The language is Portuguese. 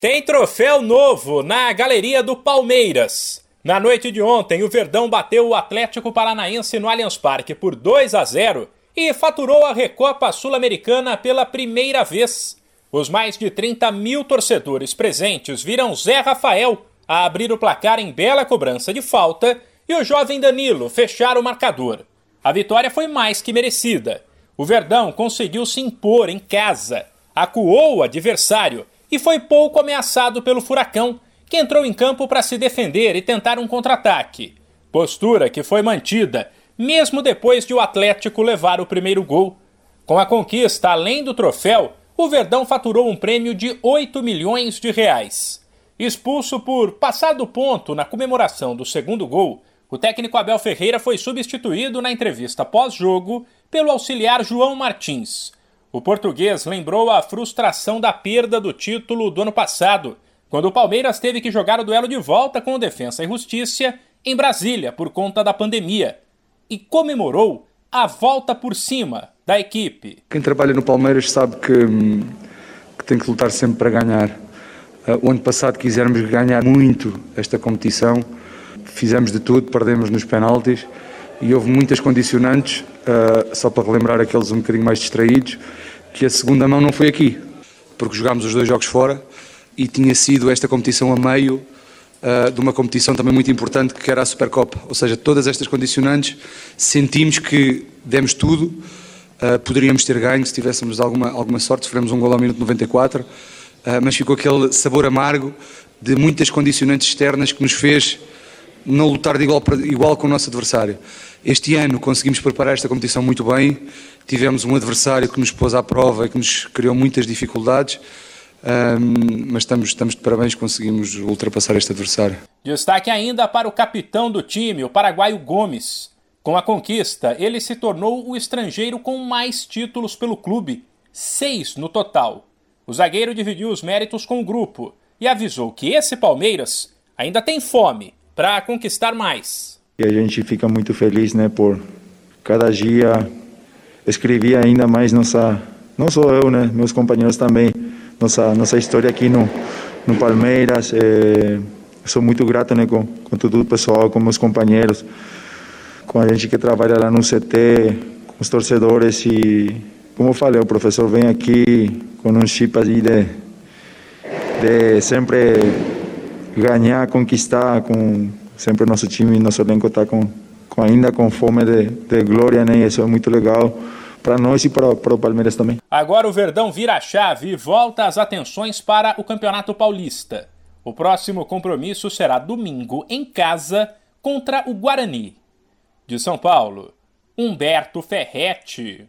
Tem troféu novo na galeria do Palmeiras. Na noite de ontem, o Verdão bateu o Atlético Paranaense no Allianz Parque por 2 a 0 e faturou a Recopa Sul-Americana pela primeira vez. Os mais de 30 mil torcedores presentes viram Zé Rafael a abrir o placar em bela cobrança de falta e o jovem Danilo fechar o marcador. A vitória foi mais que merecida. O Verdão conseguiu se impor em casa, acuou o adversário e foi pouco ameaçado pelo Furacão, que entrou em campo para se defender e tentar um contra-ataque. Postura que foi mantida, mesmo depois de o Atlético levar o primeiro gol. Com a conquista, além do troféu, o Verdão faturou um prêmio de 8 milhões de reais. Expulso por passar do ponto na comemoração do segundo gol, o técnico Abel Ferreira foi substituído na entrevista pós-jogo pelo auxiliar João Martins. O português lembrou a frustração da perda do título do ano passado, quando o Palmeiras teve que jogar o duelo de volta com o Defensa e Justiça em Brasília por conta da pandemia, e comemorou a volta por cima da equipe. Quem trabalha no Palmeiras sabe que, que tem que lutar sempre para ganhar. Uh, o ano passado quisemos ganhar muito esta competição, fizemos de tudo, perdemos nos penaltis e houve muitas condicionantes, uh, só para relembrar aqueles um bocadinho mais distraídos, que a segunda mão não foi aqui, porque jogámos os dois jogos fora e tinha sido esta competição a meio uh, de uma competição também muito importante que era a Supercopa. Ou seja, todas estas condicionantes sentimos que demos tudo, uh, poderíamos ter ganho se tivéssemos alguma, alguma sorte, sofremos um gol ao minuto 94, mas ficou aquele sabor amargo de muitas condicionantes externas que nos fez não lutar de igual, igual com o nosso adversário. Este ano conseguimos preparar esta competição muito bem, tivemos um adversário que nos pôs à prova e que nos criou muitas dificuldades, um, mas estamos, estamos de parabéns, conseguimos ultrapassar este adversário. Destaque ainda para o capitão do time, o paraguaio Gomes. Com a conquista, ele se tornou o estrangeiro com mais títulos pelo clube, seis no total. O zagueiro dividiu os méritos com o grupo e avisou que esse Palmeiras ainda tem fome para conquistar mais. E a gente fica muito feliz, né, por cada dia escrever ainda mais nossa, não só eu, né, meus companheiros também, nossa nossa história aqui no no Palmeiras. É, sou muito grato, né, com, com todo o pessoal, com meus companheiros, com a gente que trabalha lá no CT, com os torcedores e, como eu falei, o professor vem aqui com um chip de, de sempre ganhar, conquistar, com sempre nosso time, nosso elenco está com, com, ainda com fome de, de glória, né? Isso é muito legal para nós e para, para o Palmeiras também. Agora o Verdão vira a chave e volta as atenções para o Campeonato Paulista. O próximo compromisso será domingo em casa contra o Guarani. De São Paulo, Humberto Ferretti.